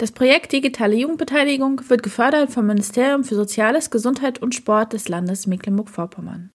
Das Projekt Digitale Jugendbeteiligung wird gefördert vom Ministerium für Soziales, Gesundheit und Sport des Landes Mecklenburg-Vorpommern.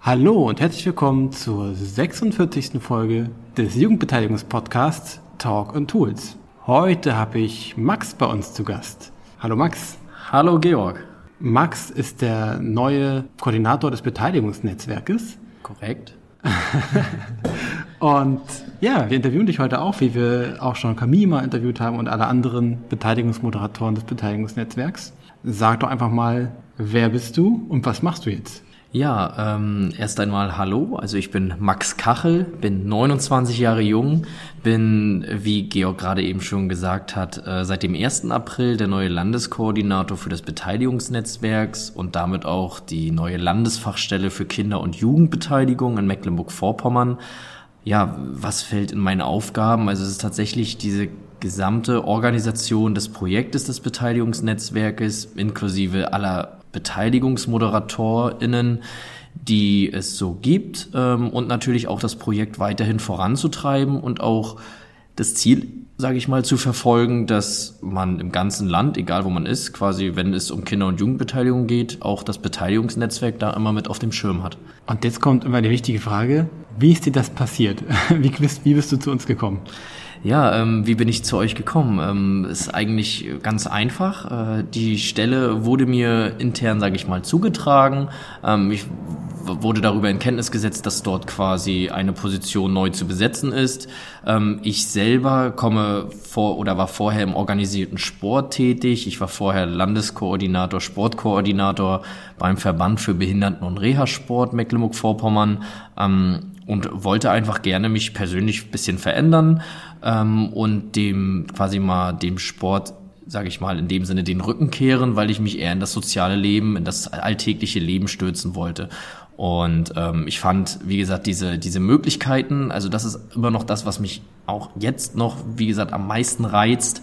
Hallo und herzlich willkommen zur 46. Folge des Jugendbeteiligungspodcasts Talk and Tools. Heute habe ich Max bei uns zu Gast. Hallo Max. Hallo Georg. Max ist der neue Koordinator des Beteiligungsnetzwerkes. Korrekt. und ja, wir interviewen dich heute auch, wie wir auch schon Camille interviewt haben und alle anderen Beteiligungsmoderatoren des Beteiligungsnetzwerks. Sag doch einfach mal, wer bist du und was machst du jetzt? Ja, ähm, erst einmal hallo. Also ich bin Max Kachel, bin 29 Jahre jung, bin, wie Georg gerade eben schon gesagt hat, äh, seit dem 1. April der neue Landeskoordinator für das Beteiligungsnetzwerks und damit auch die neue Landesfachstelle für Kinder- und Jugendbeteiligung in Mecklenburg-Vorpommern. Ja, was fällt in meine Aufgaben? Also es ist tatsächlich diese gesamte Organisation des Projektes des Beteiligungsnetzwerkes inklusive aller BeteiligungsmoderatorInnen, die es so gibt ähm, und natürlich auch das Projekt weiterhin voranzutreiben und auch das Ziel, sage ich mal, zu verfolgen, dass man im ganzen Land, egal wo man ist, quasi, wenn es um Kinder- und Jugendbeteiligung geht, auch das Beteiligungsnetzwerk da immer mit auf dem Schirm hat. Und jetzt kommt immer die wichtige Frage, wie ist dir das passiert? Wie bist, wie bist du zu uns gekommen? Ja, ähm, wie bin ich zu euch gekommen? Ähm, ist eigentlich ganz einfach. Äh, die Stelle wurde mir intern, sage ich mal, zugetragen. Ähm, ich wurde darüber in Kenntnis gesetzt, dass dort quasi eine Position neu zu besetzen ist. Ähm, ich selber komme vor oder war vorher im organisierten Sport tätig. Ich war vorher Landeskoordinator, Sportkoordinator beim Verband für Behinderten- und Reha-Sport Mecklenburg-Vorpommern. Und wollte einfach gerne mich persönlich bisschen verändern ähm, und dem quasi mal dem Sport sage ich mal, in dem Sinne den Rücken kehren, weil ich mich eher in das soziale Leben, in das alltägliche Leben stürzen wollte. Und ähm, ich fand, wie gesagt, diese, diese Möglichkeiten, also das ist immer noch das, was mich auch jetzt noch, wie gesagt, am meisten reizt,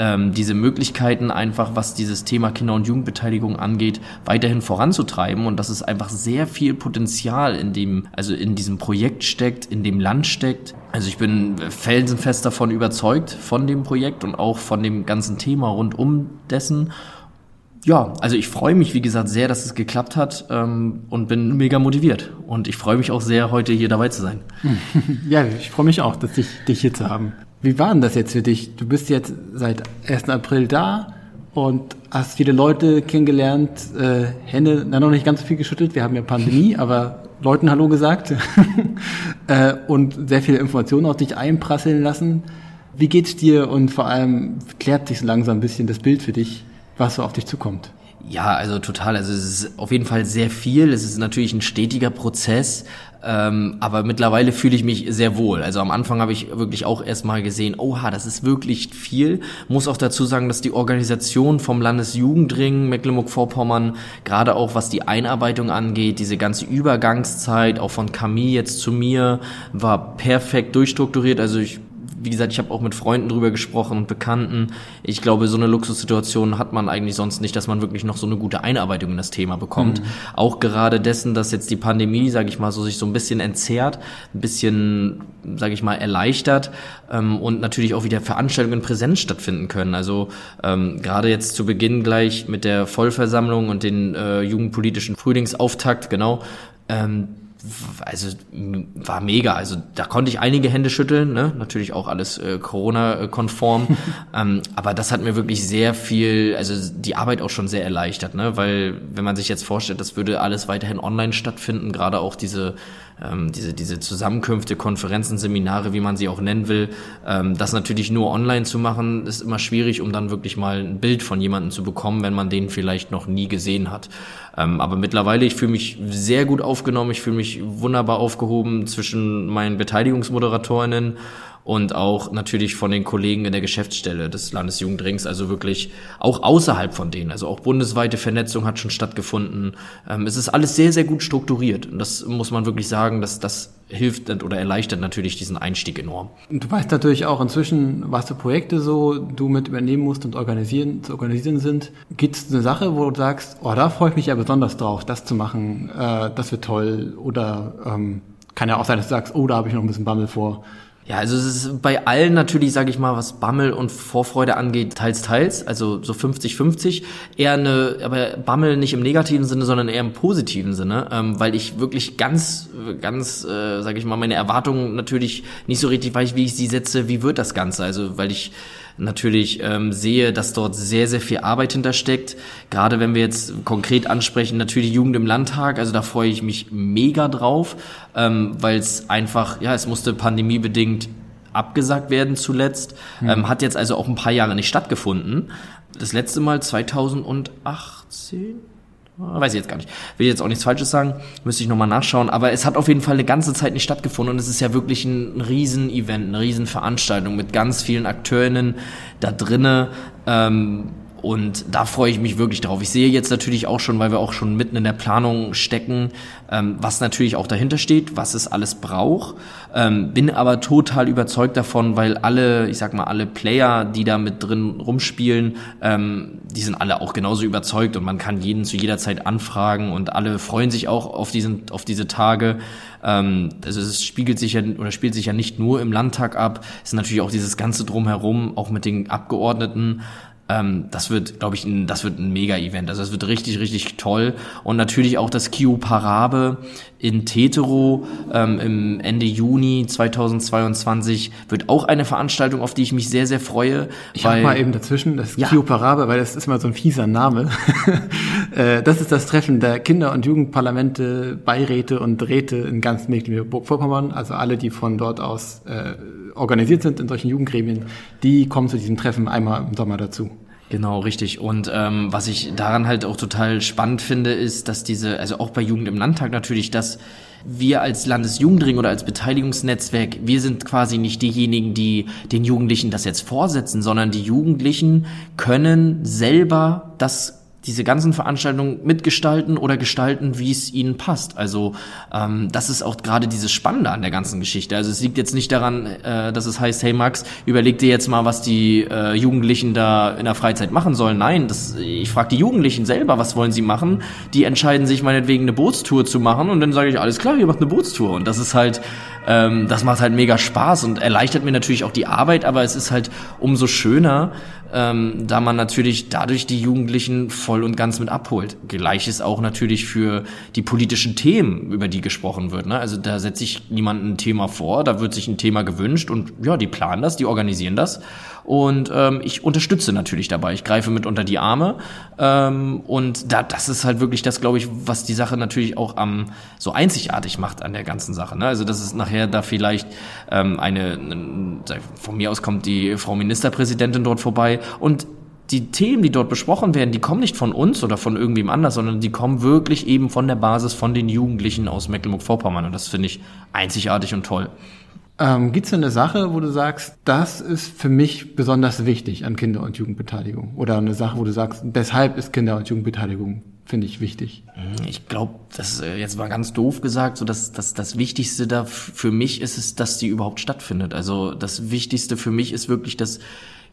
ähm, diese Möglichkeiten einfach, was dieses Thema Kinder- und Jugendbeteiligung angeht, weiterhin voranzutreiben und dass es einfach sehr viel Potenzial in dem, also in diesem Projekt steckt, in dem Land steckt. Also ich bin felsenfest davon überzeugt von dem Projekt und auch von dem ganzen Thema rund um dessen ja, also ich freue mich, wie gesagt, sehr, dass es geklappt hat ähm, und bin mega motiviert. Und ich freue mich auch sehr, heute hier dabei zu sein. Ja, ich freue mich auch, dass dich, dich hier zu haben. Wie war denn das jetzt für dich? Du bist jetzt seit 1. April da und hast viele Leute kennengelernt, äh, Hände, na noch nicht ganz so viel geschüttelt, wir haben ja Pandemie, aber Leuten Hallo gesagt äh, und sehr viele Informationen auf dich einprasseln lassen. Wie geht's dir und vor allem klärt sich so langsam ein bisschen das Bild für dich, was so auf dich zukommt? Ja, also total. Also es ist auf jeden Fall sehr viel. Es ist natürlich ein stetiger Prozess, ähm, aber mittlerweile fühle ich mich sehr wohl. Also am Anfang habe ich wirklich auch erstmal gesehen, oha, das ist wirklich viel. Muss auch dazu sagen, dass die Organisation vom Landesjugendring Mecklenburg-Vorpommern, gerade auch was die Einarbeitung angeht, diese ganze Übergangszeit, auch von Camille jetzt zu mir, war perfekt durchstrukturiert. Also ich wie gesagt, ich habe auch mit Freunden drüber gesprochen und Bekannten. Ich glaube, so eine Luxussituation hat man eigentlich sonst nicht, dass man wirklich noch so eine gute Einarbeitung in das Thema bekommt. Mhm. Auch gerade dessen, dass jetzt die Pandemie, sage ich mal, so sich so ein bisschen entzerrt, ein bisschen, sage ich mal, erleichtert ähm, und natürlich auch wieder Veranstaltungen in Präsenz stattfinden können. Also ähm, gerade jetzt zu Beginn gleich mit der Vollversammlung und den äh, jugendpolitischen Frühlingsauftakt, genau. Ähm, also war mega. Also da konnte ich einige Hände schütteln, ne? natürlich auch alles äh, Corona-konform. ähm, aber das hat mir wirklich sehr viel, also die Arbeit auch schon sehr erleichtert, ne? weil wenn man sich jetzt vorstellt, das würde alles weiterhin online stattfinden, gerade auch diese ähm, diese, diese Zusammenkünfte, Konferenzen, Seminare, wie man sie auch nennen will, ähm, das natürlich nur online zu machen, ist immer schwierig, um dann wirklich mal ein Bild von jemandem zu bekommen, wenn man den vielleicht noch nie gesehen hat. Ähm, aber mittlerweile, ich fühle mich sehr gut aufgenommen, ich fühle mich wunderbar aufgehoben zwischen meinen Beteiligungsmoderatorinnen und auch natürlich von den Kollegen in der Geschäftsstelle des Landesjugendrings, also wirklich auch außerhalb von denen. Also auch bundesweite Vernetzung hat schon stattgefunden. Ähm, es ist alles sehr, sehr gut strukturiert. Und das muss man wirklich sagen, dass das hilft oder erleichtert natürlich diesen Einstieg enorm. Du weißt natürlich auch inzwischen, was für Projekte so du mit übernehmen musst und organisieren, zu organisieren sind. Gibt es eine Sache, wo du sagst, oh, da freue ich mich ja besonders drauf, das zu machen, äh, das wird toll oder ähm, kann ja auch sein, dass du sagst, oh, da habe ich noch ein bisschen Bammel vor. Ja, also es ist bei allen natürlich, sage ich mal, was Bammel und Vorfreude angeht, teils, teils, also so 50-50. Eher eine, aber Bammel nicht im negativen Sinne, sondern eher im positiven Sinne, ähm, weil ich wirklich ganz, ganz, äh, sage ich mal, meine Erwartungen natürlich nicht so richtig weiß, wie ich sie setze, wie wird das Ganze. Also weil ich natürlich ähm, sehe, dass dort sehr, sehr viel Arbeit hintersteckt. Gerade wenn wir jetzt konkret ansprechen, natürlich Jugend im Landtag, also da freue ich mich mega drauf, ähm, weil es einfach, ja, es musste pandemiebedingt abgesagt werden zuletzt, mhm. ähm, hat jetzt also auch ein paar Jahre nicht stattgefunden. Das letzte Mal 2018? Weiß ich jetzt gar nicht. Will jetzt auch nichts Falsches sagen, müsste ich nochmal nachschauen. Aber es hat auf jeden Fall eine ganze Zeit nicht stattgefunden und es ist ja wirklich ein Riesen-Event, eine Riesen-Veranstaltung mit ganz vielen Akteurinnen da drinnen. Ähm, und da freue ich mich wirklich drauf. Ich sehe jetzt natürlich auch schon, weil wir auch schon mitten in der Planung stecken, ähm, was natürlich auch dahinter steht, was es alles braucht. Ähm, bin aber total überzeugt davon, weil alle, ich sag mal, alle Player, die da mit drin rumspielen, ähm, die sind alle auch genauso überzeugt und man kann jeden zu jeder Zeit anfragen und alle freuen sich auch auf diesen, auf diese Tage. Ähm, also es spiegelt sich ja oder spielt sich ja nicht nur im Landtag ab, es ist natürlich auch dieses ganze drumherum, auch mit den Abgeordneten. Ähm, das wird, glaube ich, ein, das wird ein Mega-Event. Also das wird richtig, richtig toll. Und natürlich auch das Kio Parabe in Tetero ähm, im Ende Juni 2022 wird auch eine Veranstaltung, auf die ich mich sehr, sehr freue. Ich habe mal eben dazwischen, das ja. Kio Parabe, weil das ist mal so ein fieser Name. Äh, das ist das Treffen der Kinder- und Jugendparlamente, Beiräte und Räte in ganz Mecklenburg-Vorpommern. Also alle, die von dort aus äh, organisiert sind in solchen Jugendgremien, die kommen zu diesem Treffen einmal im Sommer dazu. Genau, richtig. Und ähm, was ich daran halt auch total spannend finde, ist, dass diese, also auch bei Jugend im Landtag natürlich, dass wir als Landesjugendring oder als Beteiligungsnetzwerk, wir sind quasi nicht diejenigen, die den Jugendlichen das jetzt vorsetzen, sondern die Jugendlichen können selber das diese ganzen Veranstaltungen mitgestalten oder gestalten, wie es ihnen passt. Also ähm, das ist auch gerade dieses Spannende an der ganzen Geschichte. Also es liegt jetzt nicht daran, äh, dass es heißt, hey Max, überleg dir jetzt mal, was die äh, Jugendlichen da in der Freizeit machen sollen. Nein, das, ich frage die Jugendlichen selber, was wollen sie machen. Die entscheiden sich meinetwegen eine Bootstour zu machen und dann sage ich, alles klar, ihr macht eine Bootstour. Und das ist halt, ähm, das macht halt mega Spaß und erleichtert mir natürlich auch die Arbeit, aber es ist halt umso schöner, ähm, da man natürlich dadurch die Jugendlichen voll und ganz mit abholt. Gleiches auch natürlich für die politischen Themen, über die gesprochen wird. Ne? Also da setze ich niemandem ein Thema vor, da wird sich ein Thema gewünscht und ja, die planen das, die organisieren das und ähm, ich unterstütze natürlich dabei. Ich greife mit unter die Arme ähm, und da, das ist halt wirklich das, glaube ich, was die Sache natürlich auch am so einzigartig macht an der ganzen Sache. Ne? Also dass es nachher da vielleicht ähm, eine, eine, von mir aus kommt die Frau Ministerpräsidentin dort vorbei und die Themen, die dort besprochen werden, die kommen nicht von uns oder von irgendwem anders, sondern die kommen wirklich eben von der Basis von den Jugendlichen aus Mecklenburg-Vorpommern. Und das finde ich einzigartig und toll. Ähm, Gibt es eine Sache, wo du sagst, das ist für mich besonders wichtig an Kinder- und Jugendbeteiligung? Oder eine Sache, wo du sagst, deshalb ist Kinder- und Jugendbeteiligung, finde ich, wichtig? Hm, ich glaube, das äh, jetzt war ganz doof gesagt, so dass, dass das Wichtigste da für mich ist es, dass die überhaupt stattfindet. Also das Wichtigste für mich ist wirklich, dass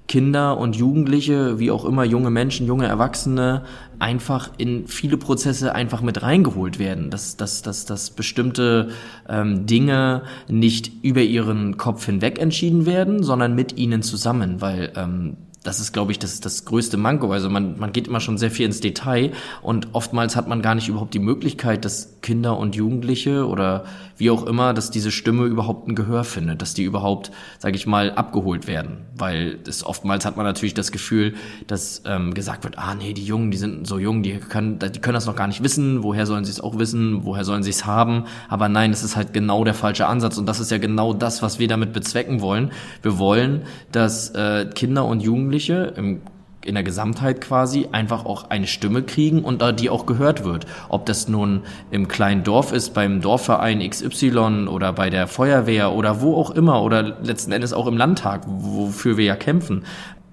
Kinder und Jugendliche, wie auch immer junge Menschen, junge Erwachsene einfach in viele Prozesse einfach mit reingeholt werden, dass, dass, dass, dass bestimmte ähm, Dinge nicht über ihren Kopf hinweg entschieden werden, sondern mit ihnen zusammen, weil ähm, das ist, glaube ich, das, das größte Manko. Also man, man geht immer schon sehr viel ins Detail und oftmals hat man gar nicht überhaupt die Möglichkeit, dass Kinder und Jugendliche oder wie auch immer, dass diese Stimme überhaupt ein Gehör findet, dass die überhaupt, sage ich mal, abgeholt werden. Weil das, oftmals hat man natürlich das Gefühl, dass ähm, gesagt wird, ah nee, die Jungen, die sind so jung, die können, die können das noch gar nicht wissen, woher sollen sie es auch wissen, woher sollen sie es haben. Aber nein, es ist halt genau der falsche Ansatz und das ist ja genau das, was wir damit bezwecken wollen. Wir wollen, dass äh, Kinder und Jugendliche Jugendliche im in der Gesamtheit quasi einfach auch eine Stimme kriegen und die auch gehört wird. Ob das nun im kleinen Dorf ist, beim Dorfverein XY oder bei der Feuerwehr oder wo auch immer oder letzten Endes auch im Landtag, wofür wir ja kämpfen.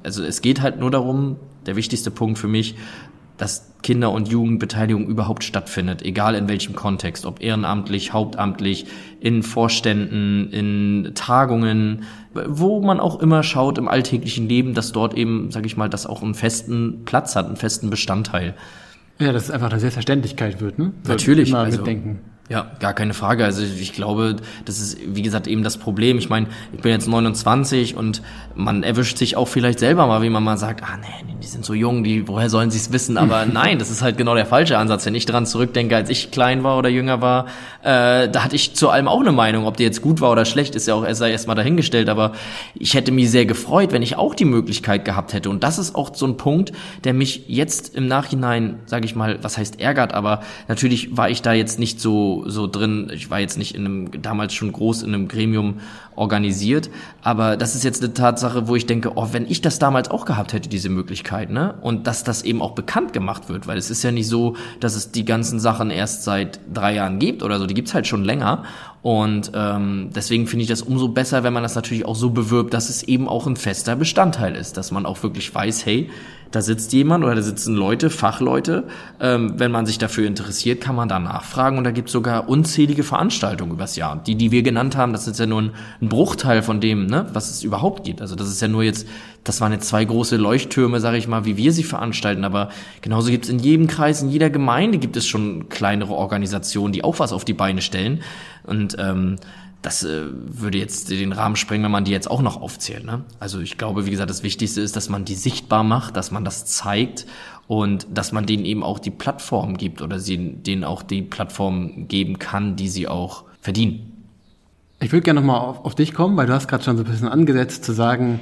Also es geht halt nur darum, der wichtigste Punkt für mich, dass Kinder- und Jugendbeteiligung überhaupt stattfindet, egal in welchem Kontext, ob ehrenamtlich, hauptamtlich, in Vorständen, in Tagungen, wo man auch immer schaut im alltäglichen Leben, dass dort eben, sage ich mal, das auch einen festen Platz hat, einen festen Bestandteil. Ja, dass es einfach eine Selbstverständlichkeit wird, ne? Natürlich. Immer also, mitdenken. Ja, gar keine Frage. Also ich glaube, das ist, wie gesagt, eben das Problem. Ich meine, ich bin jetzt 29 und man erwischt sich auch vielleicht selber mal, wie man mal sagt, ah nee, die sind so jung, die, woher sollen sie es wissen? Aber nein, das ist halt genau der falsche Ansatz. Wenn ich dran zurückdenke, als ich klein war oder jünger war, äh, da hatte ich zu allem auch eine Meinung. Ob die jetzt gut war oder schlecht, ist ja auch sei erstmal dahingestellt. Aber ich hätte mich sehr gefreut, wenn ich auch die Möglichkeit gehabt hätte. Und das ist auch so ein Punkt, der mich jetzt im Nachhinein, sage ich mal, was heißt ärgert, aber natürlich war ich da jetzt nicht so so, drin. Ich war jetzt nicht in einem, damals schon groß in einem Gremium organisiert, aber das ist jetzt eine Tatsache, wo ich denke, oh, wenn ich das damals auch gehabt hätte, diese Möglichkeit, ne? Und dass das eben auch bekannt gemacht wird, weil es ist ja nicht so, dass es die ganzen Sachen erst seit drei Jahren gibt oder so, die gibt's halt schon länger. Und ähm, deswegen finde ich das umso besser, wenn man das natürlich auch so bewirbt, dass es eben auch ein fester Bestandteil ist, dass man auch wirklich weiß, hey, da sitzt jemand oder da sitzen Leute, Fachleute. Ähm, wenn man sich dafür interessiert, kann man da nachfragen und da gibt es sogar unzählige Veranstaltungen übers Jahr. Die, die wir genannt haben, das ist ja nur ein, ein Bruchteil von dem, ne, was es überhaupt gibt. Also das ist ja nur jetzt, das waren jetzt zwei große Leuchttürme, sage ich mal, wie wir sie veranstalten. Aber genauso gibt es in jedem Kreis, in jeder Gemeinde gibt es schon kleinere Organisationen, die auch was auf die Beine stellen. Und ähm, das äh, würde jetzt den Rahmen sprengen, wenn man die jetzt auch noch aufzählt. Ne? Also ich glaube, wie gesagt, das Wichtigste ist, dass man die sichtbar macht, dass man das zeigt und dass man denen eben auch die Plattform gibt oder sie denen auch die Plattform geben kann, die sie auch verdienen. Ich würde gerne nochmal auf, auf dich kommen, weil du hast gerade schon so ein bisschen angesetzt zu sagen,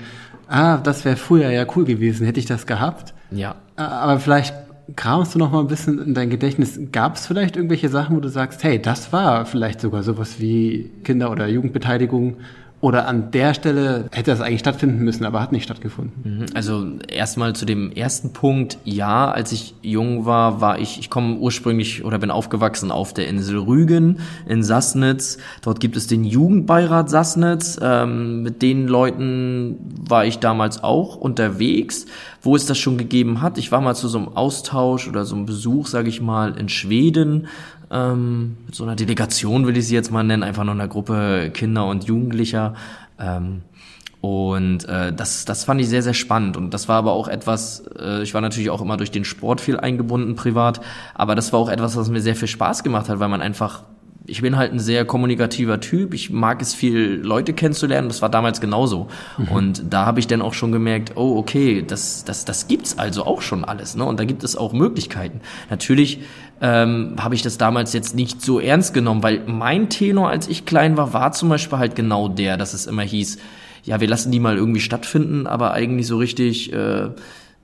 ah, das wäre früher ja cool gewesen, hätte ich das gehabt. Ja. Aber vielleicht kramst du noch mal ein bisschen in dein Gedächtnis. Gab es vielleicht irgendwelche Sachen, wo du sagst, hey, das war vielleicht sogar sowas wie Kinder- oder Jugendbeteiligung oder an der Stelle hätte das eigentlich stattfinden müssen, aber hat nicht stattgefunden. Mhm. Also erstmal zu dem ersten Punkt. Ja, als ich jung war, war ich, ich komme ursprünglich oder bin aufgewachsen auf der Insel Rügen in Sassnitz. Dort gibt es den Jugendbeirat Sassnitz. Ähm, mit den Leuten war ich damals auch unterwegs, wo es das schon gegeben hat. Ich war mal zu so einem Austausch oder so einem Besuch, sage ich mal, in Schweden ähm, mit so einer Delegation will ich sie jetzt mal nennen, einfach nur einer Gruppe Kinder und Jugendlicher. Ähm, und äh, das, das fand ich sehr, sehr spannend. Und das war aber auch etwas, äh, ich war natürlich auch immer durch den Sport viel eingebunden privat, aber das war auch etwas, was mir sehr viel Spaß gemacht hat, weil man einfach ich bin halt ein sehr kommunikativer Typ. Ich mag es viel, Leute kennenzulernen. Das war damals genauso. Mhm. Und da habe ich dann auch schon gemerkt, oh, okay, das, das, das gibt's also auch schon alles. Ne? Und da gibt es auch Möglichkeiten. Natürlich ähm, habe ich das damals jetzt nicht so ernst genommen, weil mein Tenor, als ich klein war, war zum Beispiel halt genau der, dass es immer hieß, ja, wir lassen die mal irgendwie stattfinden, aber eigentlich so richtig äh,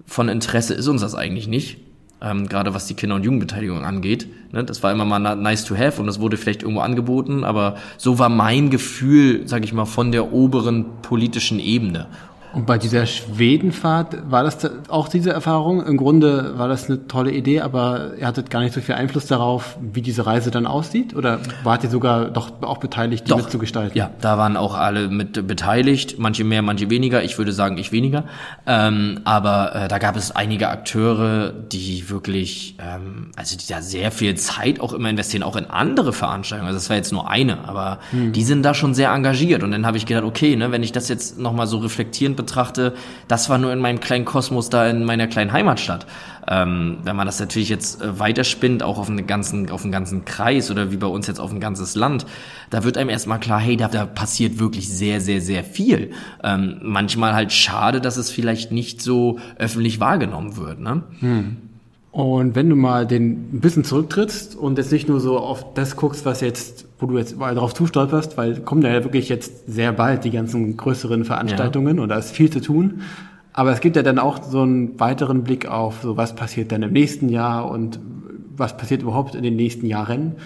von Interesse ist uns das eigentlich nicht ähm, gerade was die Kinder- und Jugendbeteiligung angeht. Ne? Das war immer mal nice to have und das wurde vielleicht irgendwo angeboten, aber so war mein Gefühl, sage ich mal, von der oberen politischen Ebene. Und bei dieser Schwedenfahrt war das auch diese Erfahrung? Im Grunde war das eine tolle Idee, aber ihr hattet gar nicht so viel Einfluss darauf, wie diese Reise dann aussieht? Oder wart ihr sogar doch auch beteiligt, die doch, mitzugestalten? Ja, da waren auch alle mit beteiligt, manche mehr, manche weniger. Ich würde sagen, ich weniger. Ähm, aber äh, da gab es einige Akteure, die wirklich, ähm, also die da sehr viel Zeit auch immer investieren, auch in andere Veranstaltungen. Also das war jetzt nur eine, aber hm. die sind da schon sehr engagiert. Und dann habe ich gedacht, okay, ne, wenn ich das jetzt nochmal so reflektierend betrachte, das war nur in meinem kleinen Kosmos da in meiner kleinen Heimatstadt. Ähm, wenn man das natürlich jetzt äh, weiterspinnt, auch auf einen ganzen, auf einen ganzen Kreis oder wie bei uns jetzt auf ein ganzes Land, da wird einem erstmal klar, hey, da, da passiert wirklich sehr, sehr, sehr viel. Ähm, manchmal halt schade, dass es vielleicht nicht so öffentlich wahrgenommen wird. Ne? Hm. Und wenn du mal den ein bisschen zurücktrittst und jetzt nicht nur so auf das guckst, was jetzt wo du jetzt überall drauf zustolperst, weil kommen ja wirklich jetzt sehr bald die ganzen größeren Veranstaltungen ja. und da ist viel zu tun. Aber es gibt ja dann auch so einen weiteren Blick auf, so was passiert dann im nächsten Jahr und was passiert überhaupt in den nächsten Jahren.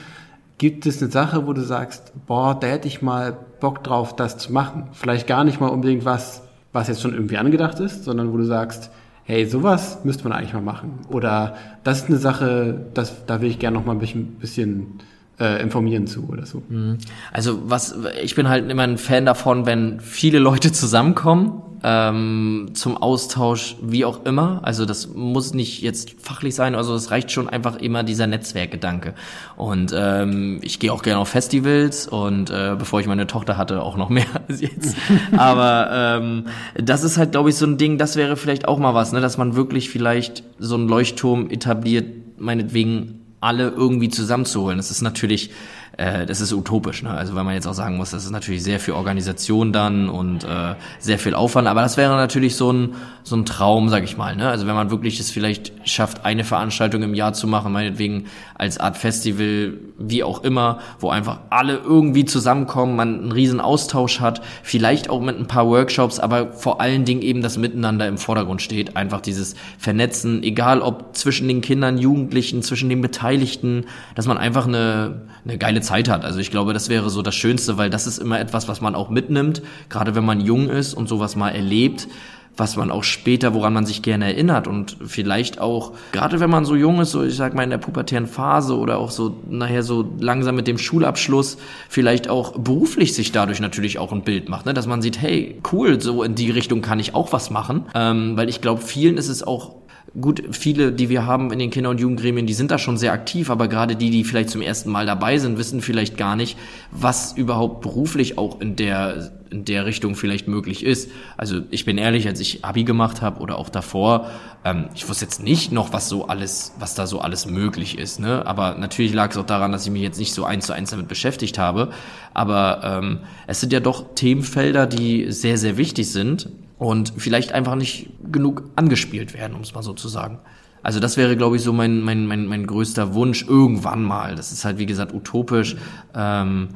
Gibt es eine Sache, wo du sagst, boah, da hätte ich mal Bock drauf, das zu machen? Vielleicht gar nicht mal unbedingt was, was jetzt schon irgendwie angedacht ist, sondern wo du sagst, hey, sowas müsste man eigentlich mal machen. Oder das ist eine Sache, das, da will ich gerne noch mal ein bisschen, bisschen äh, informieren zu oder so. Mhm. Also was, ich bin halt immer ein Fan davon, wenn viele Leute zusammenkommen ähm, zum Austausch, wie auch immer. Also das muss nicht jetzt fachlich sein, also es reicht schon einfach immer dieser Netzwerkgedanke. Und ähm, ich gehe auch gerne auf Festivals und äh, bevor ich meine Tochter hatte, auch noch mehr als jetzt. Aber ähm, das ist halt, glaube ich, so ein Ding, das wäre vielleicht auch mal was, ne, dass man wirklich vielleicht so einen Leuchtturm etabliert, meinetwegen alle irgendwie zusammenzuholen. Das ist natürlich äh, das ist utopisch. Ne? Also wenn man jetzt auch sagen muss, das ist natürlich sehr viel Organisation dann und äh, sehr viel Aufwand, aber das wäre natürlich so ein, so ein Traum, sag ich mal. Ne? Also wenn man wirklich es vielleicht schafft, eine Veranstaltung im Jahr zu machen, meinetwegen als Art Festival, wie auch immer, wo einfach alle irgendwie zusammenkommen, man einen riesen Austausch hat, vielleicht auch mit ein paar Workshops, aber vor allen Dingen eben das Miteinander im Vordergrund steht. Einfach dieses Vernetzen, egal ob zwischen den Kindern, Jugendlichen, zwischen den Beteiligten, dass man einfach eine, eine geile Zeit hat. Also ich glaube, das wäre so das Schönste, weil das ist immer etwas, was man auch mitnimmt, gerade wenn man jung ist und sowas mal erlebt was man auch später, woran man sich gerne erinnert und vielleicht auch, gerade wenn man so jung ist, so ich sag mal in der pubertären Phase oder auch so nachher so langsam mit dem Schulabschluss, vielleicht auch beruflich sich dadurch natürlich auch ein Bild macht, ne? dass man sieht, hey, cool, so in die Richtung kann ich auch was machen, ähm, weil ich glaube, vielen ist es auch gut, viele, die wir haben in den Kinder- und Jugendgremien, die sind da schon sehr aktiv, aber gerade die, die vielleicht zum ersten Mal dabei sind, wissen vielleicht gar nicht, was überhaupt beruflich auch in der in der Richtung vielleicht möglich ist. Also ich bin ehrlich, als ich Abi gemacht habe oder auch davor, ähm, ich wusste jetzt nicht noch, was so alles, was da so alles möglich ist. Ne? Aber natürlich lag es auch daran, dass ich mich jetzt nicht so eins zu eins damit beschäftigt habe. Aber ähm, es sind ja doch Themenfelder, die sehr, sehr wichtig sind und vielleicht einfach nicht genug angespielt werden, um es mal so zu sagen. Also das wäre, glaube ich, so mein, mein, mein, mein größter Wunsch irgendwann mal. Das ist halt, wie gesagt, utopisch. Ähm,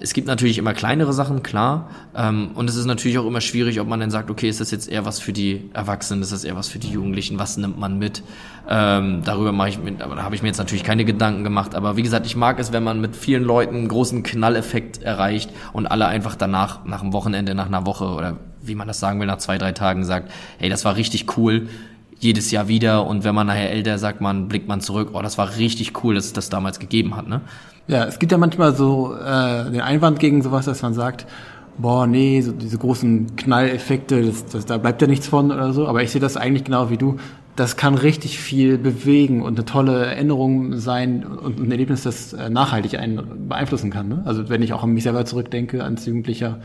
es gibt natürlich immer kleinere Sachen, klar. Ähm, und es ist natürlich auch immer schwierig, ob man dann sagt, okay, ist das jetzt eher was für die Erwachsenen, ist das eher was für die Jugendlichen, was nimmt man mit? Ähm, darüber mache ich mit, aber da habe ich mir jetzt natürlich keine Gedanken gemacht. Aber wie gesagt, ich mag es, wenn man mit vielen Leuten einen großen Knalleffekt erreicht und alle einfach danach, nach dem Wochenende, nach einer Woche oder wie man das sagen will, nach zwei, drei Tagen sagt, hey, das war richtig cool, jedes Jahr wieder und wenn man nachher älter sagt, man blickt man zurück, oh, das war richtig cool, dass es das damals gegeben hat, ne? Ja, es gibt ja manchmal so äh, den Einwand gegen sowas, dass man sagt, boah, nee, so diese großen Knalleffekte, das, das, da bleibt ja nichts von oder so, aber ich sehe das eigentlich genau wie du. Das kann richtig viel bewegen und eine tolle Erinnerung sein und ein Erlebnis, das äh, nachhaltig einen beeinflussen kann. Ne? Also wenn ich auch an mich selber zurückdenke, als Jugendlicher,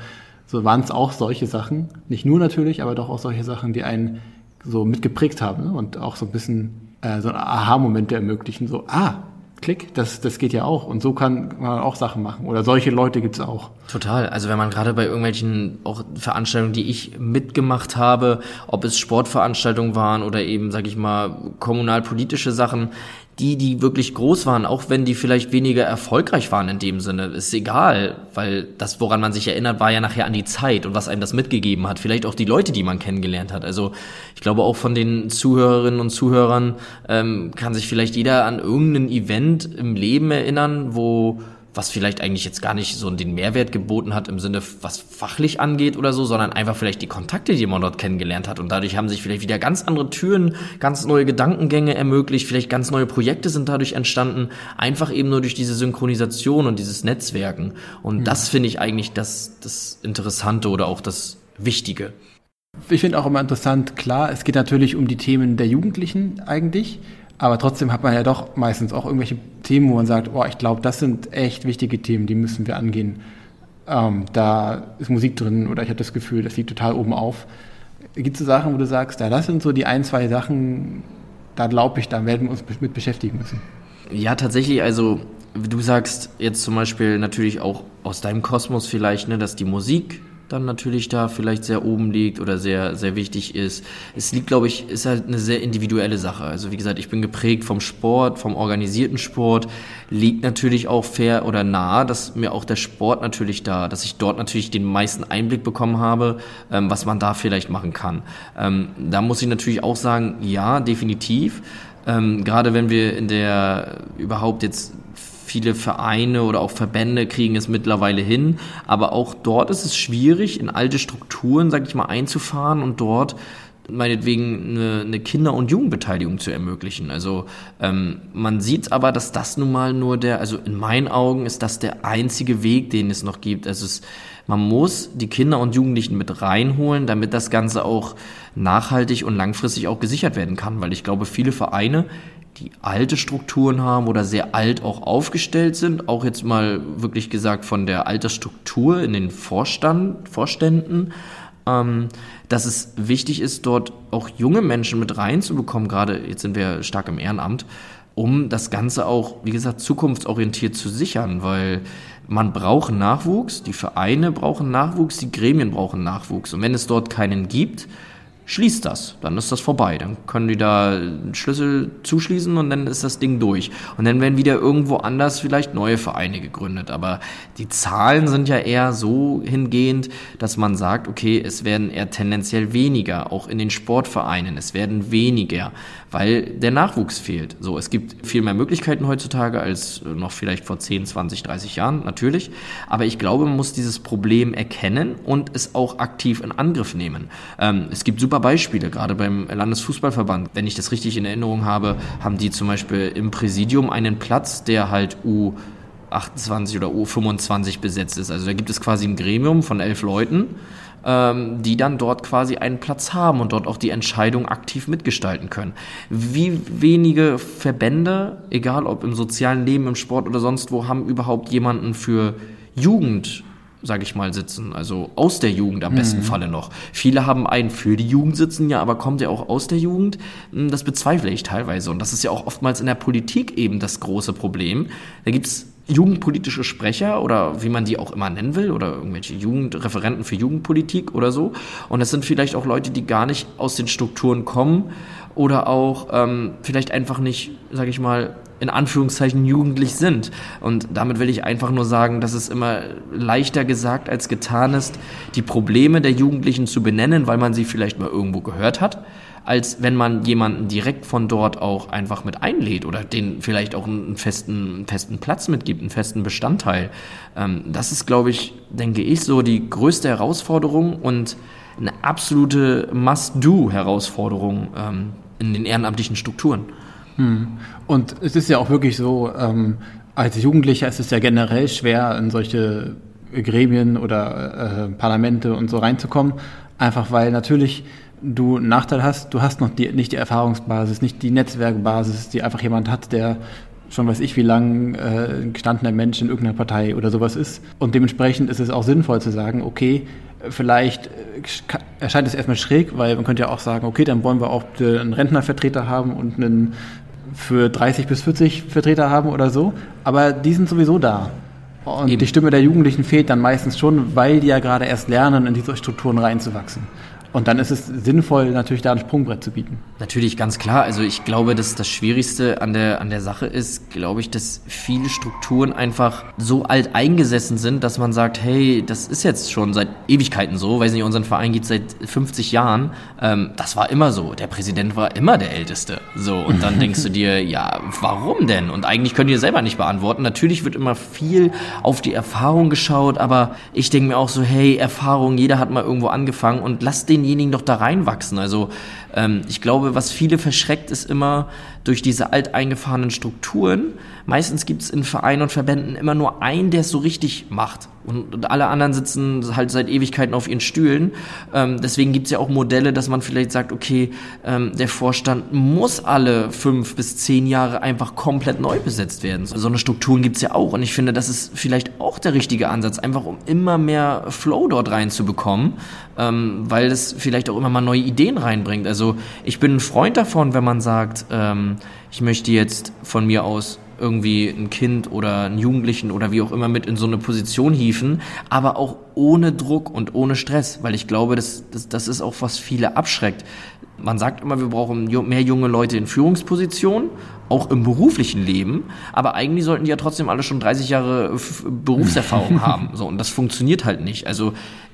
so waren es auch solche Sachen. Nicht nur natürlich, aber doch auch solche Sachen, die einen so mitgeprägt haben ne? und auch so ein bisschen äh, so Aha-Momente ermöglichen. So, ah, Klick, das, das geht ja auch. Und so kann man auch Sachen machen. Oder solche Leute gibt's auch. Total. Also wenn man gerade bei irgendwelchen auch Veranstaltungen, die ich mitgemacht habe, ob es Sportveranstaltungen waren oder eben, sag ich mal, kommunalpolitische Sachen, die, die wirklich groß waren, auch wenn die vielleicht weniger erfolgreich waren in dem Sinne, ist egal, weil das, woran man sich erinnert, war ja nachher an die Zeit und was einem das mitgegeben hat. Vielleicht auch die Leute, die man kennengelernt hat. Also ich glaube auch von den Zuhörerinnen und Zuhörern ähm, kann sich vielleicht jeder an irgendein Event im Leben erinnern, wo was vielleicht eigentlich jetzt gar nicht so den Mehrwert geboten hat im Sinne, was fachlich angeht oder so, sondern einfach vielleicht die Kontakte, die man dort kennengelernt hat. Und dadurch haben sich vielleicht wieder ganz andere Türen, ganz neue Gedankengänge ermöglicht, vielleicht ganz neue Projekte sind dadurch entstanden, einfach eben nur durch diese Synchronisation und dieses Netzwerken. Und mhm. das finde ich eigentlich das, das Interessante oder auch das Wichtige. Ich finde auch immer interessant, klar, es geht natürlich um die Themen der Jugendlichen eigentlich. Aber trotzdem hat man ja doch meistens auch irgendwelche Themen, wo man sagt, oh, ich glaube, das sind echt wichtige Themen, die müssen wir angehen. Ähm, da ist Musik drin oder ich habe das Gefühl, das liegt total oben auf. Gibt es so Sachen, wo du sagst, ja, das sind so die ein, zwei Sachen, da glaube ich, da werden wir uns mit beschäftigen müssen. Ja, tatsächlich, also du sagst jetzt zum Beispiel natürlich auch aus deinem Kosmos vielleicht, ne, dass die Musik dann natürlich da vielleicht sehr oben liegt oder sehr, sehr wichtig ist. Es liegt, glaube ich, ist halt eine sehr individuelle Sache. Also wie gesagt, ich bin geprägt vom Sport, vom organisierten Sport. Liegt natürlich auch fair oder nah, dass mir auch der Sport natürlich da, dass ich dort natürlich den meisten Einblick bekommen habe, ähm, was man da vielleicht machen kann. Ähm, da muss ich natürlich auch sagen, ja, definitiv. Ähm, gerade wenn wir in der überhaupt jetzt viele Vereine oder auch Verbände kriegen es mittlerweile hin, aber auch dort ist es schwierig, in alte Strukturen, sag ich mal, einzufahren und dort meinetwegen eine, eine Kinder- und Jugendbeteiligung zu ermöglichen. Also ähm, man sieht aber, dass das nun mal nur der, also in meinen Augen ist das der einzige Weg, den es noch gibt. Also es, man muss die Kinder und Jugendlichen mit reinholen, damit das Ganze auch nachhaltig und langfristig auch gesichert werden kann. Weil ich glaube, viele Vereine, die alte Strukturen haben oder sehr alt auch aufgestellt sind, auch jetzt mal wirklich gesagt von der Altersstruktur in den Vorstand, Vorständen, ähm, dass es wichtig ist, dort auch junge Menschen mit reinzubekommen, gerade jetzt sind wir stark im Ehrenamt, um das Ganze auch, wie gesagt, zukunftsorientiert zu sichern, weil man braucht Nachwuchs, die Vereine brauchen Nachwuchs, die Gremien brauchen Nachwuchs. Und wenn es dort keinen gibt, schließt das, dann ist das vorbei. Dann können die da einen Schlüssel zuschließen und dann ist das Ding durch. Und dann werden wieder irgendwo anders vielleicht neue Vereine gegründet. Aber die Zahlen sind ja eher so hingehend, dass man sagt, okay, es werden eher tendenziell weniger, auch in den Sportvereinen, es werden weniger, weil der Nachwuchs fehlt. So, es gibt viel mehr Möglichkeiten heutzutage als noch vielleicht vor 10, 20, 30 Jahren, natürlich. Aber ich glaube, man muss dieses Problem erkennen und es auch aktiv in Angriff nehmen. Ähm, es gibt super Beispiele, gerade beim Landesfußballverband. Wenn ich das richtig in Erinnerung habe, haben die zum Beispiel im Präsidium einen Platz, der halt U 28 oder U25 besetzt ist. Also da gibt es quasi ein Gremium von elf Leuten, die dann dort quasi einen Platz haben und dort auch die Entscheidung aktiv mitgestalten können. Wie wenige Verbände, egal ob im sozialen Leben, im Sport oder sonst wo, haben überhaupt jemanden für Jugend sage ich mal, sitzen. Also aus der Jugend am besten mhm. Falle noch. Viele haben einen für die Jugend sitzen, ja, aber kommt er auch aus der Jugend? Hm, das bezweifle ich teilweise. Und das ist ja auch oftmals in der Politik eben das große Problem. Da gibt's jugendpolitische Sprecher oder wie man die auch immer nennen will oder irgendwelche Jugendreferenten für Jugendpolitik oder so. Und es sind vielleicht auch Leute, die gar nicht aus den Strukturen kommen oder auch ähm, vielleicht einfach nicht, sage ich mal, in Anführungszeichen jugendlich sind. Und damit will ich einfach nur sagen, dass es immer leichter gesagt als getan ist, die Probleme der Jugendlichen zu benennen, weil man sie vielleicht mal irgendwo gehört hat, als wenn man jemanden direkt von dort auch einfach mit einlädt oder den vielleicht auch einen festen, einen festen Platz mitgibt, einen festen Bestandteil. Ähm, das ist, glaube ich, denke ich, so die größte Herausforderung und eine absolute Must-Do-Herausforderung ähm, in den ehrenamtlichen Strukturen. Hm. Und es ist ja auch wirklich so, ähm, als Jugendlicher ist es ja generell schwer, in solche Gremien oder äh, Parlamente und so reinzukommen, einfach weil natürlich du einen Nachteil hast, du hast noch die, nicht die Erfahrungsbasis, nicht die Netzwerkbasis, die einfach jemand hat, der schon weiß ich wie lang äh, ein gestandener Mensch in irgendeiner Partei oder sowas ist. Und dementsprechend ist es auch sinnvoll zu sagen, okay, vielleicht äh, erscheint es erstmal schräg, weil man könnte ja auch sagen, okay, dann wollen wir auch einen Rentnervertreter haben und einen für 30 bis 40 Vertreter haben oder so, aber die sind sowieso da. Und Eben. die Stimme der Jugendlichen fehlt dann meistens schon, weil die ja gerade erst lernen, in diese Strukturen reinzuwachsen. Und dann ist es sinnvoll, natürlich da ein Sprungbrett zu bieten. Natürlich, ganz klar. Also ich glaube, dass das Schwierigste an der, an der Sache ist, glaube ich, dass viele Strukturen einfach so alt eingesessen sind, dass man sagt, hey, das ist jetzt schon seit Ewigkeiten so. Weiß nicht, unseren Verein gibt seit 50 Jahren. Ähm, das war immer so. Der Präsident war immer der Älteste. So, und dann denkst du dir, ja, warum denn? Und eigentlich könnt ihr selber nicht beantworten. Natürlich wird immer viel auf die Erfahrung geschaut, aber ich denke mir auch so, hey, Erfahrung, jeder hat mal irgendwo angefangen und lass den denjenigen doch da reinwachsen. Also ähm, ich glaube, was viele verschreckt, ist immer durch diese alteingefahrenen Strukturen. Meistens gibt es in Vereinen und Verbänden immer nur einen, der es so richtig macht. Und, und alle anderen sitzen halt seit Ewigkeiten auf ihren Stühlen. Ähm, deswegen gibt es ja auch Modelle, dass man vielleicht sagt, okay, ähm, der Vorstand muss alle fünf bis zehn Jahre einfach komplett neu besetzt werden. So, so eine Strukturen gibt es ja auch. Und ich finde, das ist vielleicht auch der richtige Ansatz, einfach um immer mehr Flow dort reinzubekommen, ähm, weil es vielleicht auch immer mal neue Ideen reinbringt. Also ich bin ein Freund davon, wenn man sagt, ähm, ich möchte jetzt von mir aus irgendwie ein Kind oder einen Jugendlichen oder wie auch immer mit in so eine Position hieven, aber auch ohne Druck und ohne Stress, weil ich glaube, das, das, das ist auch, was viele abschreckt. Man sagt immer, wir brauchen mehr junge Leute in Führungspositionen, auch im beruflichen Leben, aber eigentlich sollten die ja trotzdem alle schon 30 Jahre Berufserfahrung haben. So, und das funktioniert halt nicht. Also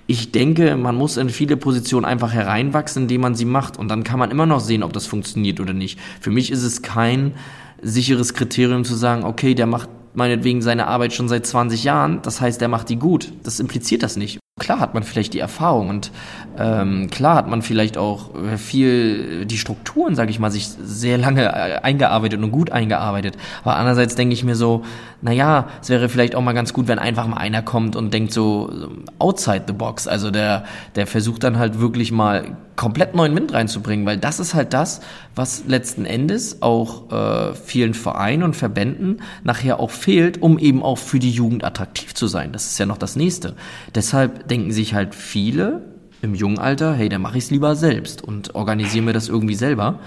ich denke, man muss in viele Positionen einfach hereinwachsen, indem man sie macht. Und dann kann man immer noch sehen, ob das funktioniert oder nicht. Für mich ist es kein sicheres Kriterium zu sagen, okay, der macht meinetwegen seine Arbeit schon seit 20 Jahren, das heißt, der macht die gut. Das impliziert das nicht. Klar hat man vielleicht die Erfahrung und ähm, klar hat man vielleicht auch äh, viel die Strukturen, sage ich mal, sich sehr lange äh, eingearbeitet und gut eingearbeitet. Aber andererseits denke ich mir so, na ja, es wäre vielleicht auch mal ganz gut, wenn einfach mal einer kommt und denkt so outside the box. Also der, der versucht dann halt wirklich mal komplett neuen Wind reinzubringen, weil das ist halt das, was letzten Endes auch äh, vielen Vereinen und Verbänden nachher auch fehlt, um eben auch für die Jugend attraktiv zu sein. Das ist ja noch das nächste. Deshalb denken sich halt viele im jungen Alter, hey, dann mache ich es lieber selbst und organisiere mir das irgendwie selber,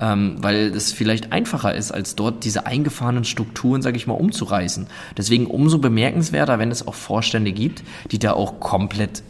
ähm, weil es vielleicht einfacher ist, als dort diese eingefahrenen Strukturen, sage ich mal, umzureißen. Deswegen umso bemerkenswerter, wenn es auch Vorstände gibt, die da auch komplett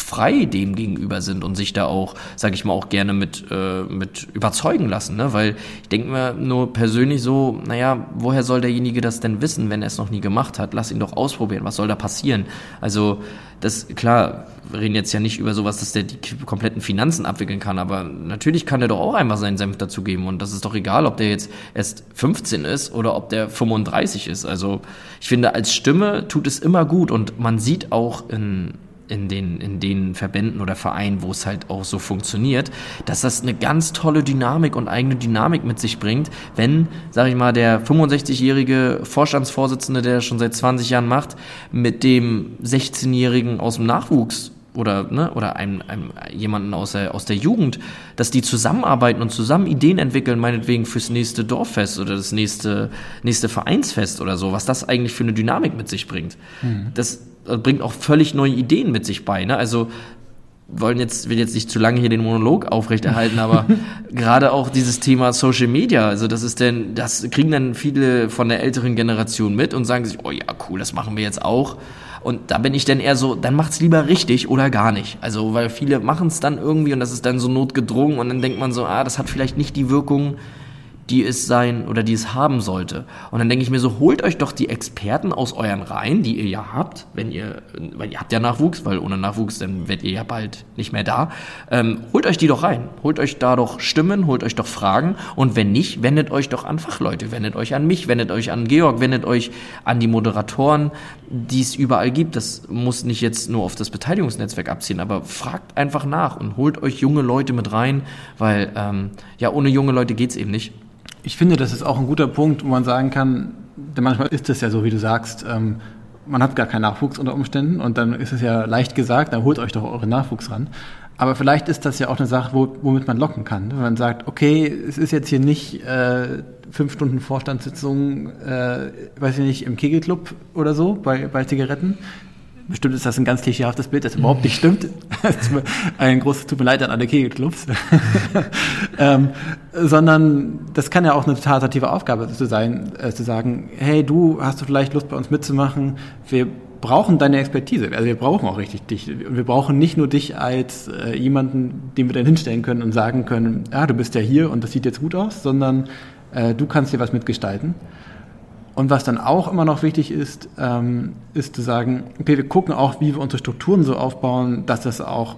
frei dem gegenüber sind und sich da auch, sage ich mal, auch gerne mit, äh, mit überzeugen lassen. Ne? Weil ich denke mir nur persönlich so, naja, woher soll derjenige das denn wissen, wenn er es noch nie gemacht hat? Lass ihn doch ausprobieren, was soll da passieren? Also das, klar, wir reden jetzt ja nicht über sowas, dass der die kompletten Finanzen abwickeln kann, aber natürlich kann der doch auch einfach seinen Senf dazugeben und das ist doch egal, ob der jetzt erst 15 ist oder ob der 35 ist. Also ich finde, als Stimme tut es immer gut und man sieht auch in in den, in den Verbänden oder Vereinen, wo es halt auch so funktioniert, dass das eine ganz tolle Dynamik und eigene Dynamik mit sich bringt, wenn, sag ich mal, der 65-jährige Vorstandsvorsitzende, der das schon seit 20 Jahren macht, mit dem 16-jährigen aus dem Nachwuchs oder ne, oder einem, einem jemanden aus der aus der Jugend, dass die zusammenarbeiten und zusammen Ideen entwickeln, meinetwegen fürs nächste Dorffest oder das nächste nächste Vereinsfest oder so, was das eigentlich für eine Dynamik mit sich bringt. Mhm. Das bringt auch völlig neue Ideen mit sich bei. Ne? Also wollen jetzt will jetzt nicht zu lange hier den Monolog aufrechterhalten, aber gerade auch dieses Thema Social Media, also das ist denn, das kriegen dann viele von der älteren Generation mit und sagen sich, oh ja, cool, das machen wir jetzt auch. Und da bin ich dann eher so, dann macht's lieber richtig oder gar nicht. Also, weil viele machen es dann irgendwie und das ist dann so notgedrungen und dann denkt man so, ah, das hat vielleicht nicht die Wirkung, die es sein oder die es haben sollte. Und dann denke ich mir so, holt euch doch die Experten aus euren Reihen, die ihr ja habt, wenn ihr, weil ihr habt ja Nachwuchs, weil ohne Nachwuchs, dann werdet ihr ja bald nicht mehr da. Ähm, holt euch die doch rein. Holt euch da doch Stimmen, holt euch doch Fragen. Und wenn nicht, wendet euch doch an Fachleute, wendet euch an mich, wendet euch an Georg, wendet euch an die Moderatoren, die es überall gibt. Das muss nicht jetzt nur auf das Beteiligungsnetzwerk abziehen, aber fragt einfach nach und holt euch junge Leute mit rein, weil ähm, ja, ohne junge Leute geht's eben nicht. Ich finde, das ist auch ein guter Punkt, wo man sagen kann, denn manchmal ist es ja so, wie du sagst, ähm, man hat gar keinen Nachwuchs unter Umständen und dann ist es ja leicht gesagt, dann holt euch doch euren Nachwuchs ran. Aber vielleicht ist das ja auch eine Sache, wo, womit man locken kann. Wenn man sagt, okay, es ist jetzt hier nicht äh, fünf Stunden Vorstandssitzung, äh, weiß ich nicht, im Kegelclub oder so bei, bei Zigaretten, Bestimmt ist das ein ganz klischeehaftes Bild, das überhaupt nicht stimmt. ein großes Tut mir leid an alle Kegelclubs. ähm, sondern das kann ja auch eine total attraktive Aufgabe zu sein, äh, zu sagen, hey, du hast du vielleicht Lust bei uns mitzumachen? Wir brauchen deine Expertise. Also wir brauchen auch richtig dich. Wir brauchen nicht nur dich als äh, jemanden, den wir dann hinstellen können und sagen können, ja, du bist ja hier und das sieht jetzt gut aus, sondern äh, du kannst hier was mitgestalten. Und was dann auch immer noch wichtig ist, ähm, ist zu sagen, okay, wir gucken auch, wie wir unsere Strukturen so aufbauen, dass das auch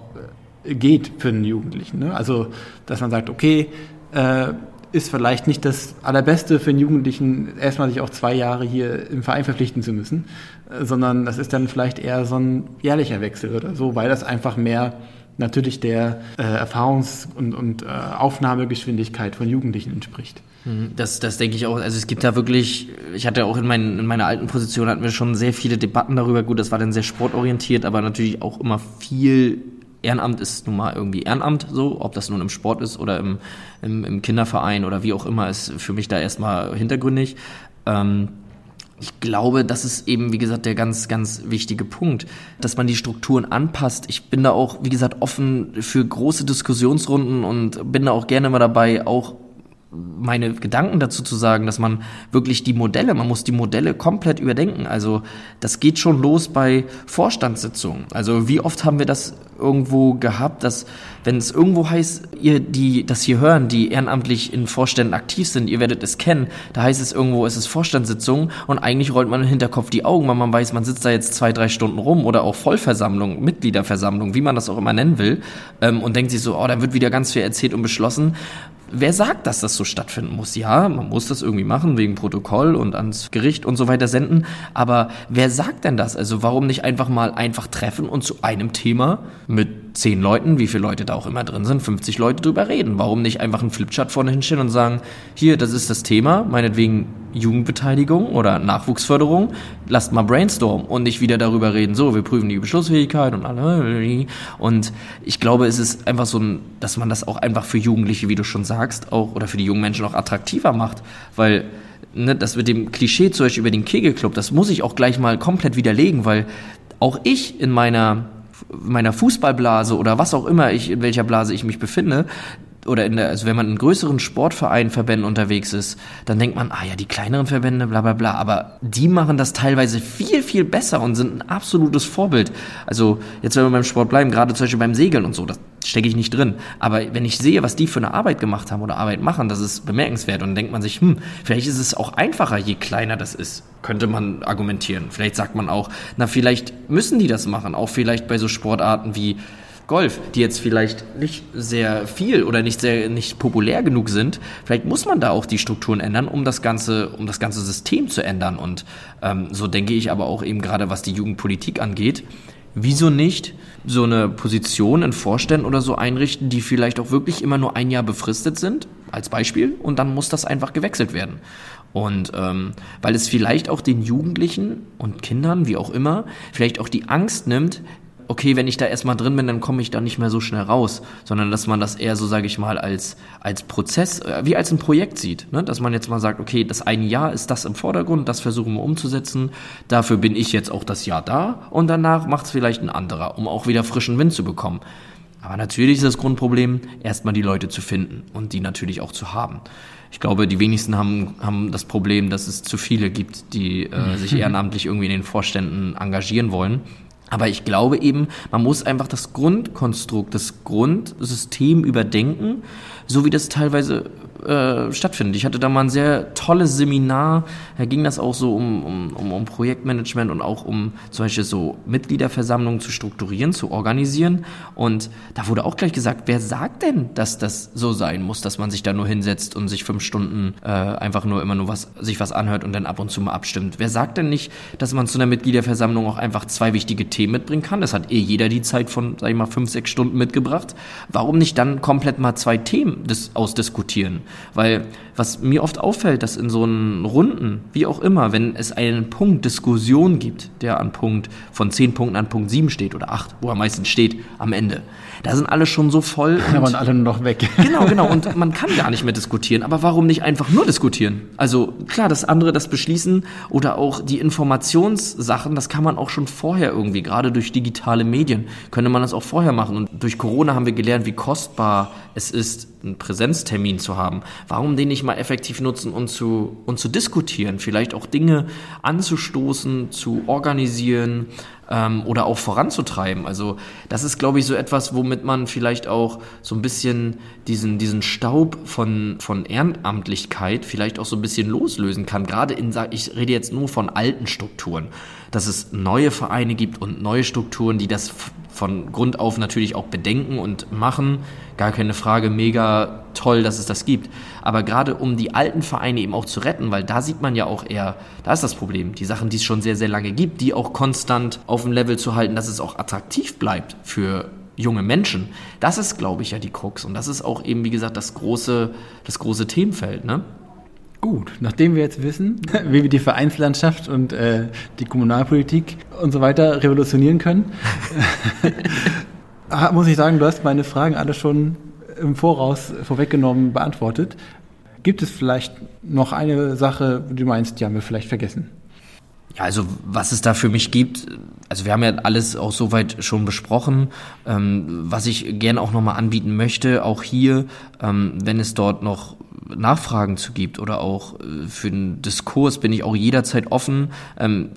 äh, geht für einen Jugendlichen. Ne? Also, dass man sagt, okay, äh, ist vielleicht nicht das Allerbeste für einen Jugendlichen, erstmal sich auch zwei Jahre hier im Verein verpflichten zu müssen, äh, sondern das ist dann vielleicht eher so ein jährlicher Wechsel oder so, weil das einfach mehr natürlich der äh, Erfahrungs- und, und äh, Aufnahmegeschwindigkeit von Jugendlichen entspricht. Mhm, das, das denke ich auch. Also es gibt da wirklich, ich hatte auch in, mein, in meiner alten Position hatten wir schon sehr viele Debatten darüber. Gut, das war dann sehr sportorientiert, aber natürlich auch immer viel Ehrenamt ist nun mal irgendwie Ehrenamt so, ob das nun im Sport ist oder im, im, im Kinderverein oder wie auch immer, ist für mich da erstmal hintergründig. Ähm, ich glaube, das ist eben, wie gesagt, der ganz, ganz wichtige Punkt, dass man die Strukturen anpasst. Ich bin da auch, wie gesagt, offen für große Diskussionsrunden und bin da auch gerne mal dabei, auch meine Gedanken dazu zu sagen, dass man wirklich die Modelle, man muss die Modelle komplett überdenken. Also das geht schon los bei Vorstandssitzungen. Also wie oft haben wir das irgendwo gehabt, dass wenn es irgendwo heißt, ihr die das hier hören, die ehrenamtlich in Vorständen aktiv sind, ihr werdet es kennen, da heißt es irgendwo, es ist Vorstandssitzung und eigentlich rollt man im Hinterkopf die Augen, weil man weiß, man sitzt da jetzt zwei, drei Stunden rum oder auch Vollversammlung, Mitgliederversammlung, wie man das auch immer nennen will, ähm, und denkt sich so, oh, da wird wieder ganz viel erzählt und beschlossen wer sagt, dass das so stattfinden muss? Ja, man muss das irgendwie machen wegen Protokoll und ans Gericht und so weiter senden, aber wer sagt denn das? Also warum nicht einfach mal einfach treffen und zu einem Thema mit zehn Leuten, wie viele Leute da auch immer drin sind, 50 Leute drüber reden? Warum nicht einfach einen Flipchart vorne hinstellen und sagen, hier, das ist das Thema, meinetwegen Jugendbeteiligung oder Nachwuchsförderung, lasst mal brainstormen und nicht wieder darüber reden, so, wir prüfen die Beschlussfähigkeit und alle. Und ich glaube, es ist einfach so, ein, dass man das auch einfach für Jugendliche, wie du schon sagst, auch oder für die jungen Menschen auch attraktiver macht, weil ne, das mit dem Klischee zum Beispiel über den Kegelclub, das muss ich auch gleich mal komplett widerlegen, weil auch ich in meiner meiner Fußballblase oder was auch immer ich in welcher Blase ich mich befinde, oder in der, also wenn man in größeren Sportvereinen, Verbänden unterwegs ist, dann denkt man, ah ja, die kleineren Verbände, bla bla bla. Aber die machen das teilweise viel, viel besser und sind ein absolutes Vorbild. Also jetzt, wenn wir beim Sport bleiben, gerade zum Beispiel beim Segeln und so, das stecke ich nicht drin. Aber wenn ich sehe, was die für eine Arbeit gemacht haben oder Arbeit machen, das ist bemerkenswert. Und dann denkt man sich, hm, vielleicht ist es auch einfacher, je kleiner das ist. Könnte man argumentieren. Vielleicht sagt man auch, na, vielleicht müssen die das machen. Auch vielleicht bei so Sportarten wie Golf, die jetzt vielleicht nicht sehr viel oder nicht sehr nicht populär genug sind, vielleicht muss man da auch die Strukturen ändern, um das ganze, um das ganze System zu ändern. Und ähm, so denke ich aber auch eben gerade, was die Jugendpolitik angeht. Wieso nicht so eine Position in Vorständen oder so einrichten, die vielleicht auch wirklich immer nur ein Jahr befristet sind, als Beispiel, und dann muss das einfach gewechselt werden. Und ähm, weil es vielleicht auch den Jugendlichen und Kindern, wie auch immer, vielleicht auch die Angst nimmt, okay, wenn ich da erstmal drin bin, dann komme ich da nicht mehr so schnell raus, sondern dass man das eher so, sage ich mal, als, als Prozess, äh, wie als ein Projekt sieht. Ne? Dass man jetzt mal sagt, okay, das eine Jahr ist das im Vordergrund, das versuchen wir umzusetzen, dafür bin ich jetzt auch das Jahr da und danach macht es vielleicht ein anderer, um auch wieder frischen Wind zu bekommen. Aber natürlich ist das Grundproblem, erstmal die Leute zu finden und die natürlich auch zu haben. Ich glaube, die wenigsten haben, haben das Problem, dass es zu viele gibt, die äh, sich ehrenamtlich irgendwie in den Vorständen engagieren wollen. Aber ich glaube eben, man muss einfach das Grundkonstrukt, das Grundsystem überdenken, so wie das teilweise äh, stattfindet. Ich hatte da mal ein sehr tolles Seminar, da ging das auch so um, um, um Projektmanagement und auch um zum Beispiel so Mitgliederversammlungen zu strukturieren, zu organisieren. Und da wurde auch gleich gesagt, wer sagt denn, dass das so sein muss, dass man sich da nur hinsetzt und sich fünf Stunden äh, einfach nur immer nur was, sich was anhört und dann ab und zu mal abstimmt? Wer sagt denn nicht, dass man zu einer Mitgliederversammlung auch einfach zwei wichtige Themen mitbringen kann? Das hat eh jeder die Zeit von, sag ich mal, fünf, sechs Stunden mitgebracht. Warum nicht dann komplett mal zwei Themen des, ausdiskutieren? Weil was mir oft auffällt, dass in so einen Runden, wie auch immer, wenn es einen Punkt Diskussion gibt, der an Punkt von zehn Punkten an Punkt sieben steht oder acht, wo er meistens steht, am Ende, da sind alle schon so voll. Da waren alle nur noch weg. Genau, genau. Und man kann gar nicht mehr diskutieren. Aber warum nicht einfach nur diskutieren? Also klar, das andere, das Beschließen oder auch die Informationssachen, das kann man auch schon vorher irgendwie, gerade durch digitale Medien, könnte man das auch vorher machen. Und durch Corona haben wir gelernt, wie kostbar es ist, einen Präsenztermin zu haben. Warum den nicht mal effektiv nutzen und zu, und zu diskutieren? Vielleicht auch Dinge anzustoßen, zu organisieren, ähm, oder auch voranzutreiben. Also das ist, glaube ich, so etwas, womit man vielleicht auch so ein bisschen diesen, diesen Staub von, von Ehrenamtlichkeit vielleicht auch so ein bisschen loslösen kann. Gerade in, ich rede jetzt nur von alten Strukturen, dass es neue Vereine gibt und neue Strukturen, die das von Grund auf natürlich auch bedenken und machen. Gar keine Frage, mega toll, dass es das gibt. Aber gerade um die alten Vereine eben auch zu retten, weil da sieht man ja auch eher, da ist das Problem, die Sachen, die es schon sehr, sehr lange gibt, die auch konstant auf dem Level zu halten, dass es auch attraktiv bleibt für junge Menschen. Das ist, glaube ich, ja die Krux. Und das ist auch eben, wie gesagt, das große, das große Themenfeld, ne? Gut, nachdem wir jetzt wissen, wie wir die Vereinslandschaft und äh, die Kommunalpolitik und so weiter revolutionieren können, muss ich sagen, du hast meine Fragen alle schon im Voraus vorweggenommen beantwortet. Gibt es vielleicht noch eine Sache, die du meinst, die haben wir vielleicht vergessen? Ja, also was es da für mich gibt, also wir haben ja alles auch soweit schon besprochen. Ähm, was ich gerne auch nochmal anbieten möchte, auch hier, ähm, wenn es dort noch Nachfragen zu gibt oder auch äh, für einen Diskurs bin ich auch jederzeit offen. Ähm,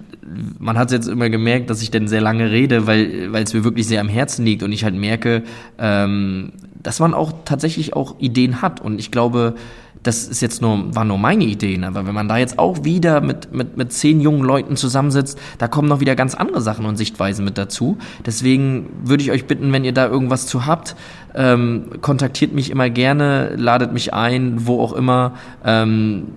man hat jetzt immer gemerkt, dass ich denn sehr lange rede, weil weil es mir wirklich sehr am Herzen liegt und ich halt merke, ähm, dass man auch tatsächlich auch Ideen hat und ich glaube, das ist jetzt nur, waren nur meine Ideen, aber wenn man da jetzt auch wieder mit, mit, mit zehn jungen Leuten zusammensitzt, da kommen noch wieder ganz andere Sachen und Sichtweisen mit dazu. Deswegen würde ich euch bitten, wenn ihr da irgendwas zu habt, ähm, kontaktiert mich immer gerne, ladet mich ein, wo auch immer. Ähm,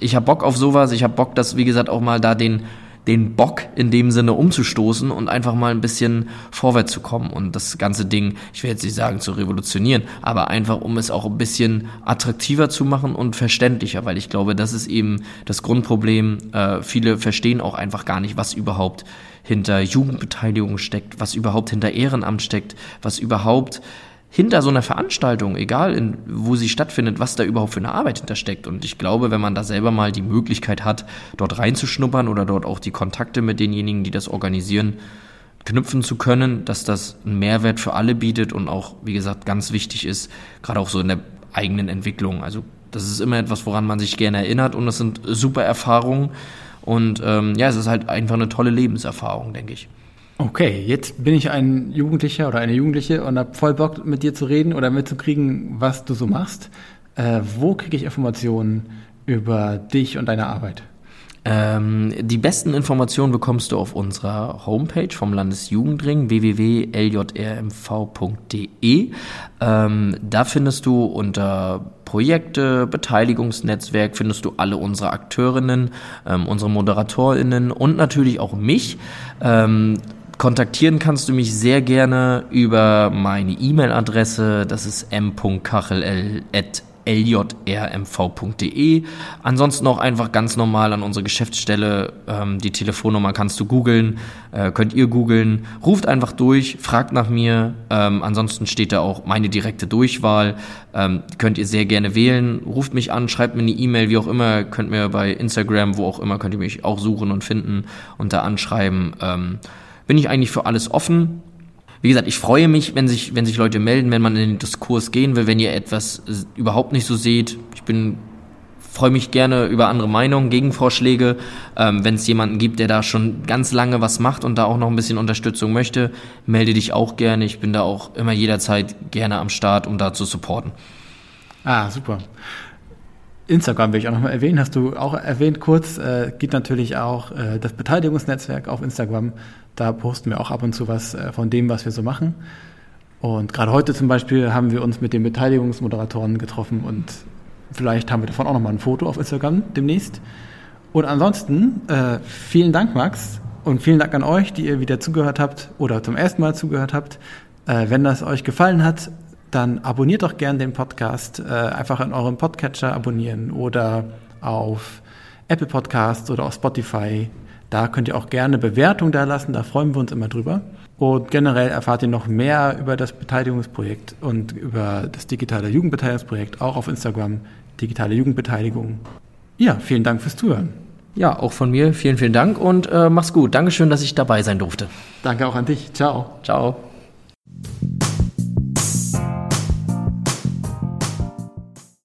ich habe Bock auf sowas, ich habe Bock, dass, wie gesagt, auch mal da den den Bock in dem Sinne umzustoßen und einfach mal ein bisschen vorwärts zu kommen und das ganze Ding, ich will jetzt nicht sagen zu revolutionieren, aber einfach um es auch ein bisschen attraktiver zu machen und verständlicher, weil ich glaube, das ist eben das Grundproblem. Äh, viele verstehen auch einfach gar nicht, was überhaupt hinter Jugendbeteiligung steckt, was überhaupt hinter Ehrenamt steckt, was überhaupt hinter so einer Veranstaltung, egal in, wo sie stattfindet, was da überhaupt für eine Arbeit hintersteckt. Und ich glaube, wenn man da selber mal die Möglichkeit hat, dort reinzuschnuppern oder dort auch die Kontakte mit denjenigen, die das organisieren, knüpfen zu können, dass das einen Mehrwert für alle bietet und auch, wie gesagt, ganz wichtig ist, gerade auch so in der eigenen Entwicklung. Also das ist immer etwas, woran man sich gerne erinnert und das sind super Erfahrungen. Und ähm, ja, es ist halt einfach eine tolle Lebenserfahrung, denke ich. Okay, jetzt bin ich ein Jugendlicher oder eine Jugendliche und habe voll Bock mit dir zu reden oder mitzukriegen, was du so machst. Äh, wo kriege ich Informationen über dich und deine Arbeit? Ähm, die besten Informationen bekommst du auf unserer Homepage vom Landesjugendring www.ljrmv.de. Ähm, da findest du unter Projekte, Beteiligungsnetzwerk, findest du alle unsere Akteurinnen, ähm, unsere Moderatorinnen und natürlich auch mich. Kontaktieren kannst du mich sehr gerne über meine E-Mail-Adresse, das ist m.kachel.ljrmv.de. Ansonsten auch einfach ganz normal an unsere Geschäftsstelle. Ähm, die Telefonnummer kannst du googeln, äh, könnt ihr googeln. Ruft einfach durch, fragt nach mir. Ähm, ansonsten steht da auch meine direkte Durchwahl. Ähm, könnt ihr sehr gerne wählen. Ruft mich an, schreibt mir eine E-Mail, wie auch immer. Könnt mir bei Instagram, wo auch immer, könnt ihr mich auch suchen und finden und da anschreiben. Ähm, bin ich eigentlich für alles offen. Wie gesagt, ich freue mich, wenn sich, wenn sich Leute melden, wenn man in den Diskurs gehen will, wenn ihr etwas überhaupt nicht so seht. Ich bin freue mich gerne über andere Meinungen, Gegenvorschläge. Ähm, wenn es jemanden gibt, der da schon ganz lange was macht und da auch noch ein bisschen Unterstützung möchte, melde dich auch gerne. Ich bin da auch immer jederzeit gerne am Start, um da zu supporten. Ah, super. Instagram will ich auch nochmal erwähnen, hast du auch erwähnt kurz, äh, gibt natürlich auch äh, das Beteiligungsnetzwerk auf Instagram. Da posten wir auch ab und zu was äh, von dem, was wir so machen. Und gerade heute zum Beispiel haben wir uns mit den Beteiligungsmoderatoren getroffen und vielleicht haben wir davon auch nochmal ein Foto auf Instagram demnächst. Und ansonsten, äh, vielen Dank, Max, und vielen Dank an euch, die ihr wieder zugehört habt oder zum ersten Mal zugehört habt. Äh, wenn das euch gefallen hat, dann abonniert doch gern den Podcast. Äh, einfach in eurem Podcatcher abonnieren oder auf Apple Podcasts oder auf Spotify. Da könnt ihr auch gerne Bewertung da lassen, da freuen wir uns immer drüber. Und generell erfahrt ihr noch mehr über das Beteiligungsprojekt und über das digitale Jugendbeteiligungsprojekt, auch auf Instagram, digitale Jugendbeteiligung. Ja, vielen Dank fürs Zuhören. Ja, auch von mir vielen, vielen Dank und äh, mach's gut. Dankeschön, dass ich dabei sein durfte. Danke auch an dich. Ciao. Ciao.